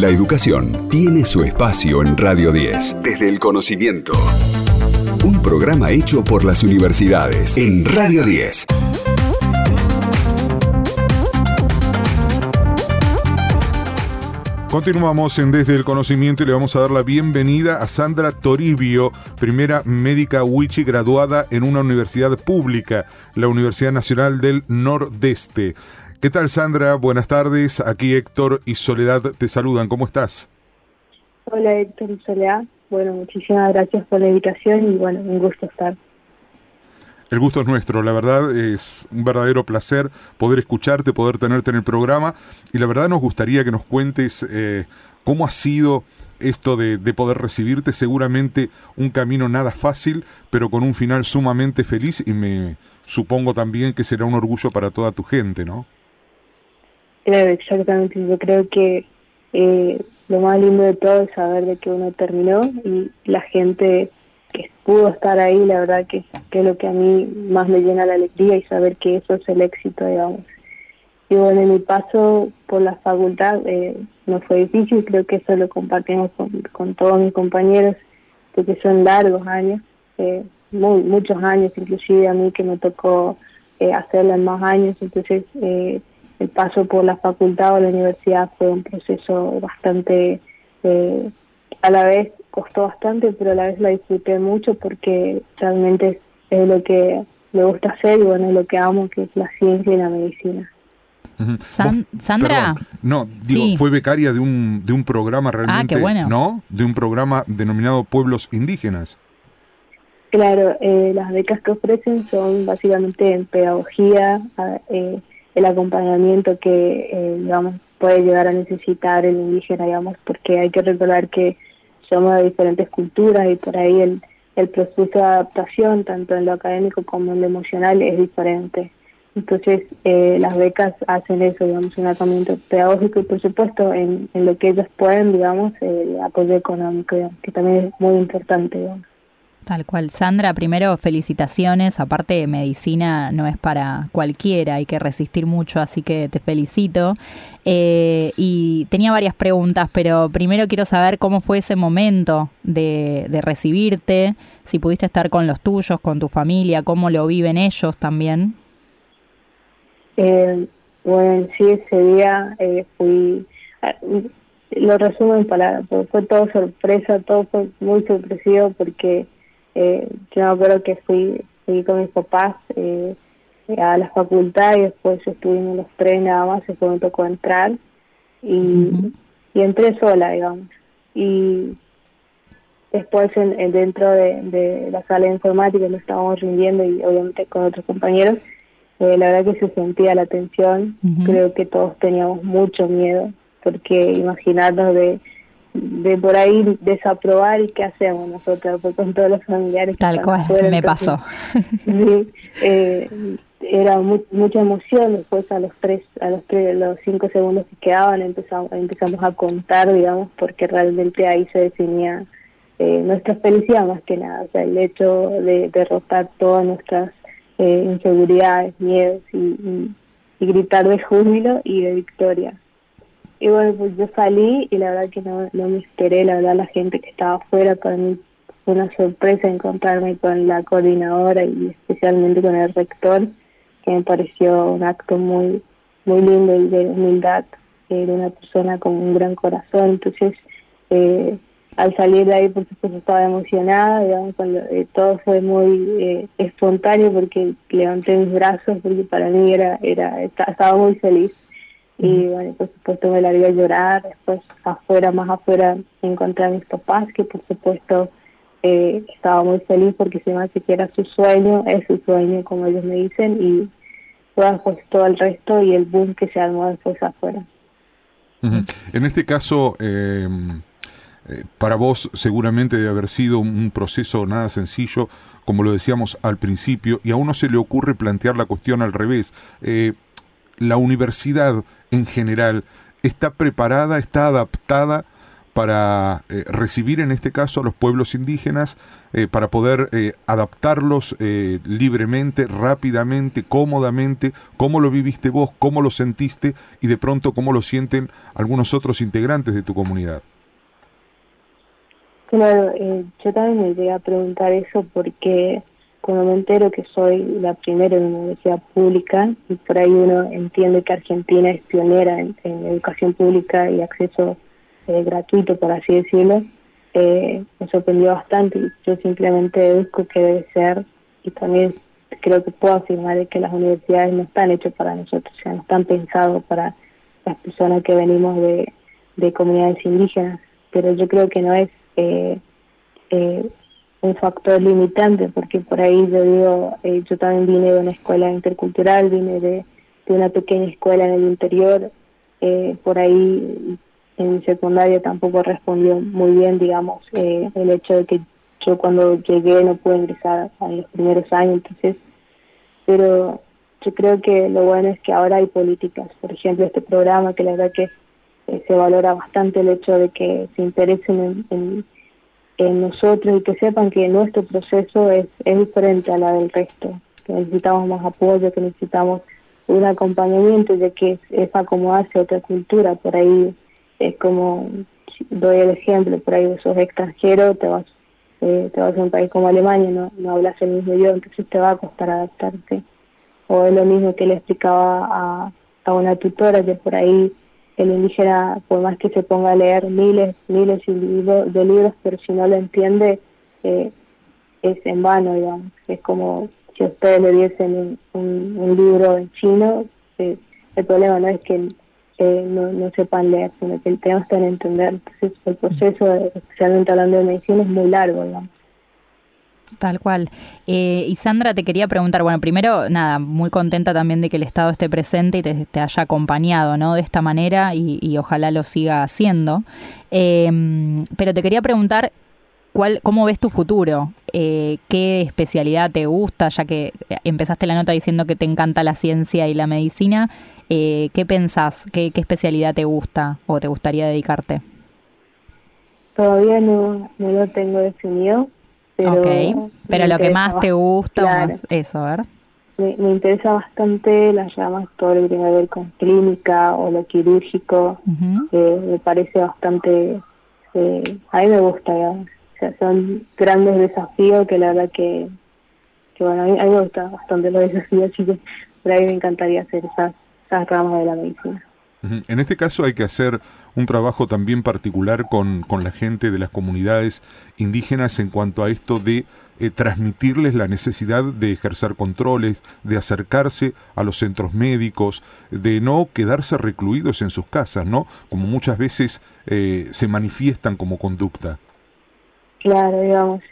La educación tiene su espacio en Radio 10. Desde el conocimiento. Un programa hecho por las universidades en Radio 10. Continuamos en Desde el Conocimiento y le vamos a dar la bienvenida a Sandra Toribio, primera médica Wichi graduada en una universidad pública, la Universidad Nacional del Nordeste. ¿Qué tal Sandra? Buenas tardes. Aquí Héctor y Soledad te saludan. ¿Cómo estás? Hola Héctor y Soledad. Bueno, muchísimas gracias por la invitación y bueno, un gusto estar. El gusto es nuestro, la verdad es un verdadero placer poder escucharte, poder tenerte en el programa y la verdad nos gustaría que nos cuentes eh, cómo ha sido esto de, poder recibirte, seguramente un camino nada fácil, pero con un final sumamente feliz y me supongo también que será un orgullo para toda tu gente, ¿no? Claro, exactamente, yo creo que eh, lo más lindo de todo es saber de que uno terminó y la gente que pudo estar ahí, la verdad que, que es lo que a mí más me llena la alegría y saber que eso es el éxito, digamos. Y bueno, en mi paso por la facultad eh, no fue difícil, creo que eso lo compartimos con, con todos mis compañeros, porque son largos años, eh, muy, muchos años, inclusive a mí que me tocó eh, hacerlo en más años, entonces eh, el paso por la facultad o la universidad fue un proceso bastante eh, a la vez costó bastante, pero a la vez la disfruté mucho porque realmente es, lo que me gusta hacer y bueno, es lo que amo, que es la ciencia y la medicina. Sandra. no, digo, fue becaria de un, de un programa ah, realmente, ¿no? De un programa denominado Pueblos Indígenas. Claro, eh, las becas que ofrecen son básicamente en pedagogía, eh, el acompañamiento que, eh, digamos, puede llegar a necesitar el indígena, digamos, porque hay que recordar que somos de diferentes culturas y por ahí el, el proceso de adaptación, tanto en lo académico como en lo emocional, es diferente. Entonces, eh, las becas hacen eso, digamos, un acompañamiento pedagógico y, por supuesto, en, en lo que ellos pueden, digamos, el apoyo económico, que también es muy importante, digamos. Tal cual. Sandra, primero felicitaciones. Aparte, medicina no es para cualquiera, hay que resistir mucho, así que te felicito. Eh, y tenía varias preguntas, pero primero quiero saber cómo fue ese momento de, recibirte, si pudiste estar con los tuyos, con tu familia, cómo lo viven ellos también. Eh, bueno, sí, ese día eh, fui, ah, lo resumo en palabras, fue todo sorpresa, todo fue muy sorpresivo porque eh, yo me acuerdo que fui, fui con mis papás eh, a la facultad y después estuvimos los tres nada más, después me tocó entrar y, y entré sola, digamos. Y después en, dentro de, la sala de informática nos estábamos rindiendo y obviamente con otros compañeros, eh, la verdad que se sentía la tensión, creo que todos teníamos mucho miedo, porque imaginarnos de de por ahí desaprobar y qué hacemos nosotros pues con todos los familiares tal cual me pasó. sí, eh, era mucha emoción después a los tres a los tres los cinco segundos que quedaban empezamos empezamos a contar digamos porque realmente ahí se definía eh, nuestra felicidad más que nada o sea el hecho de derrotar todas nuestras eh, inseguridades miedos y gritar de júbilo y de victoria y bueno, pues yo salí y la verdad que no, no me esperé, la verdad la gente que estaba afuera, para mí fue una sorpresa encontrarme con la coordinadora y especialmente con el rector, que me pareció un acto muy muy lindo y de humildad de una persona con un gran corazón. Entonces, eh, al salir de ahí, por supuesto, estaba emocionada, digamos, cuando, eh, todo fue muy eh, espontáneo porque levanté mis brazos, porque para mí era, era estaba muy feliz y bueno, por supuesto me la vi a llorar, después afuera, más afuera, encontré a mis papás, que por supuesto eh, estaba muy feliz porque se me hace que era su sueño, es su sueño como ellos me dicen, y pues todo el resto y el boom que se armó después afuera. En este caso, eh, eh, para vos seguramente debe haber sido un proceso nada sencillo, como lo decíamos al principio, y a uno se le ocurre plantear la cuestión al revés. La universidad en general está preparada, está adaptada para eh, recibir en este caso a los pueblos indígenas, eh, para poder eh, adaptarlos libremente, rápidamente, cómodamente, cómo lo viviste vos, cómo lo sentiste y de pronto cómo lo sienten algunos otros integrantes de tu comunidad. Claro, yo también me llegué a preguntar eso porque cuando me entero que soy la primera en una universidad pública y por ahí uno entiende que Argentina es pionera en, educación pública y acceso eh, gratuito, por así decirlo, eh, me sorprendió bastante. Yo simplemente deduzco que debe ser, y también creo que puedo afirmar que las universidades no están hechas para nosotros, o sea, no están pensados para las personas que venimos de, de comunidades indígenas, pero yo creo que no es eh, eh, un factor limitante, porque por ahí yo digo, eh, yo también vine de una escuela intercultural, vine de, de una pequeña escuela en el interior, eh, por ahí en secundaria tampoco respondió muy bien, digamos, eh, el hecho de que yo cuando llegué no pude ingresar en los primeros años, entonces, pero yo creo que lo bueno es que ahora hay políticas, por ejemplo, este programa que la verdad que eh, se valora bastante el hecho de que se interesen en, en, nosotros y que sepan que nuestro proceso es, es diferente a la del resto, que necesitamos más apoyo, que necesitamos un acompañamiento, de que es, es acomodarse otra cultura, por ahí es como, doy el ejemplo, por ahí sos extranjero, te vas, eh, te vas a un país como Alemania, no, no hablas el mismo idioma, entonces te va a costar adaptarte. O es lo mismo que le explicaba a, a una tutora que por ahí el indígena, por más que se ponga a leer miles, miles de libros, pero si no lo entiende, eh, es en vano, digamos. Es como si ustedes le diesen un, un, libro en chino, eh, el problema no es que no, no sepan leer, sino que tenemos que entender. Entonces, el proceso, especialmente hablando de medicina, es muy largo, digamos. Tal cual. Eh, y Sandra, te quería preguntar, bueno, primero, nada, muy contenta también de que el Estado esté presente y te, haya acompañado, ¿no? De esta manera y, ojalá lo siga haciendo. Em, pero te quería preguntar, ¿cuál, ¿cómo ves tu futuro? Eh, ¿Qué especialidad te gusta? Ya que empezaste la nota diciendo que te encanta la ciencia y la medicina. Eh, ¿Qué pensás? ¿Qué, especialidad te gusta o te gustaría dedicarte? Todavía no, no lo tengo definido. Pero, pero lo que más te gusta es eso, ¿verdad? Me, me, interesa bastante las llamas, todo lo que tiene que ver con clínica o lo quirúrgico. eh, me parece bastante. Eh, a mí me gusta, O sea, son grandes desafíos que la verdad que, que bueno, a mí, a mí me gusta bastante los desafíos, así que por ahí me encantaría hacer esas de la medicina. En este caso hay que hacer un trabajo también particular con, con la gente de las comunidades indígenas en cuanto a esto de eh, transmitirles la necesidad de ejercer controles, de acercarse a los centros médicos, de no quedarse recluidos en sus casas, ¿no? Como muchas veces eh, se manifiestan como conducta. Claro, digamos,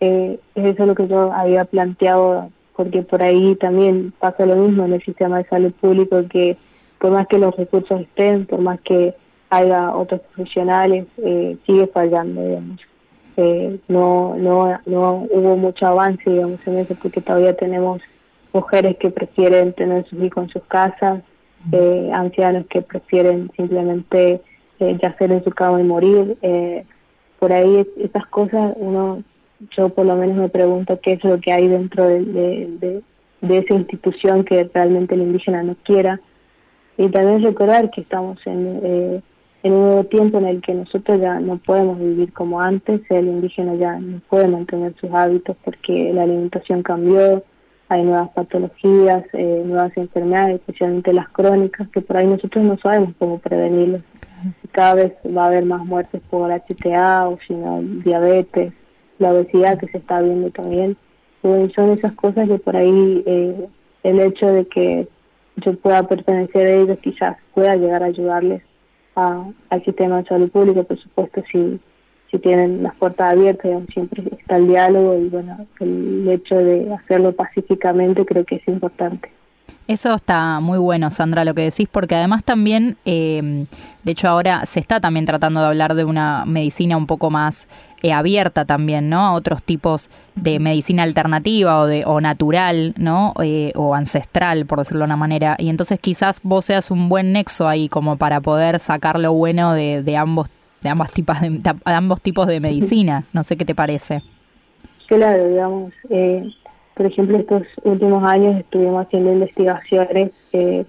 eh, es eso lo que yo había planteado porque por ahí también pasa lo mismo en el sistema de salud público, que por más que los recursos estén, por más que haya otros profesionales, eh, sigue fallando, digamos. Eh, no, no, no hubo mucho avance, digamos, en eso, porque todavía tenemos mujeres que prefieren tener sus hijos en sus casas, eh, ancianos que prefieren simplemente yacer en su cama y morir. Eh, por ahí esas cosas uno yo por lo menos me pregunto qué es lo que hay dentro de, de, esa institución que realmente el indígena no quiera. Y también recordar que estamos en, eh, en un nuevo tiempo en el que nosotros ya no podemos vivir como antes, el indígena ya no puede mantener sus hábitos porque la alimentación cambió, hay nuevas patologías, eh, nuevas enfermedades, especialmente las crónicas, que por ahí nosotros no sabemos cómo prevenirlas. Cada vez va a haber más muertes por HTA o sino diabetes, la obesidad que se está viendo también. son esas cosas que por ahí eh, el hecho de que yo pueda pertenecer a ellos quizás pueda llegar a ayudarles al sistema de salud pública, por supuesto, si, si tienen las puertas abiertas, siempre está el diálogo y bueno, el hecho de hacerlo pacíficamente creo que es importante. Eso está muy bueno, Sandra, lo que decís, porque además también, eh, de hecho ahora se está también tratando de hablar de una medicina un poco más eh, abierta también, ¿no? A otros tipos de medicina alternativa o de o natural, ¿no? Eh, o ancestral, por decirlo de una manera. Y entonces quizás vos seas un buen nexo ahí como para poder sacar lo bueno de, de ambos de ambas tipas de, ambos tipos de medicina. No sé qué te parece. Claro, digamos, eh, por ejemplo, estos últimos años estuvimos haciendo investigaciones eh,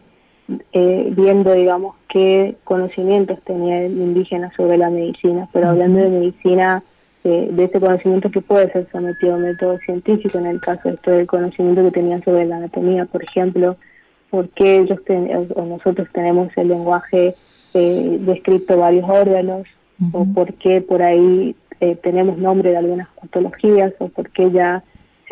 eh, viendo, digamos, qué conocimientos tenía el indígena sobre la medicina, pero hablando de medicina, de ese conocimiento que puede ser sometido a método científico, en el caso de esto del conocimiento que tenían sobre la anatomía, por ejemplo, por qué ellos o nosotros tenemos el lenguaje eh, descrito varios órganos, o por qué por ahí eh, tenemos nombre de algunas patologías, o por qué ya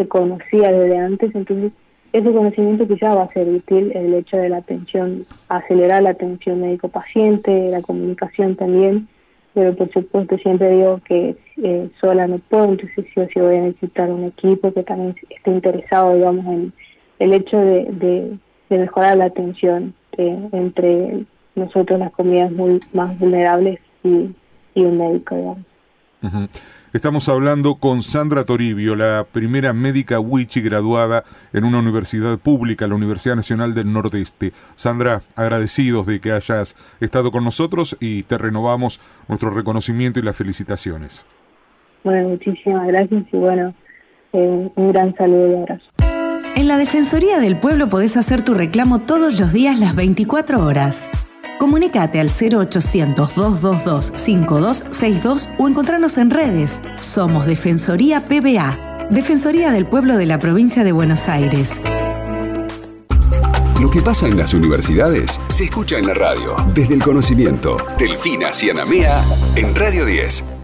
se conocía desde antes, entonces ese conocimiento quizá va a ser útil el hecho de la atención, acelerar la atención médico-paciente, la comunicación también, pero por supuesto siempre digo que eh, sola no puedo, entonces sí o sí voy a necesitar un equipo que también esté interesado, digamos, en el hecho de, mejorar la atención eh, entre nosotros, las comunidades muy, más vulnerables y, y un médico, digamos. Estamos hablando con Sandra Toribio, la primera médica Wichi graduada en una universidad pública, la Universidad Nacional del Nordeste. Sandra, agradecidos de que hayas estado con nosotros y te renovamos nuestro reconocimiento y las felicitaciones. Bueno, muchísimas gracias y bueno, eh, un gran saludo y abrazo. En la Defensoría del Pueblo podés hacer tu reclamo todos los días las 24 horas. Comunicate al 0800-222-5262 o encontrarnos en redes. Somos Defensoría PBA, Defensoría del Pueblo de la Provincia de Buenos Aires. Lo que pasa en las universidades se escucha en la radio. Desde el conocimiento. Delfina Cianamea en Radio 10.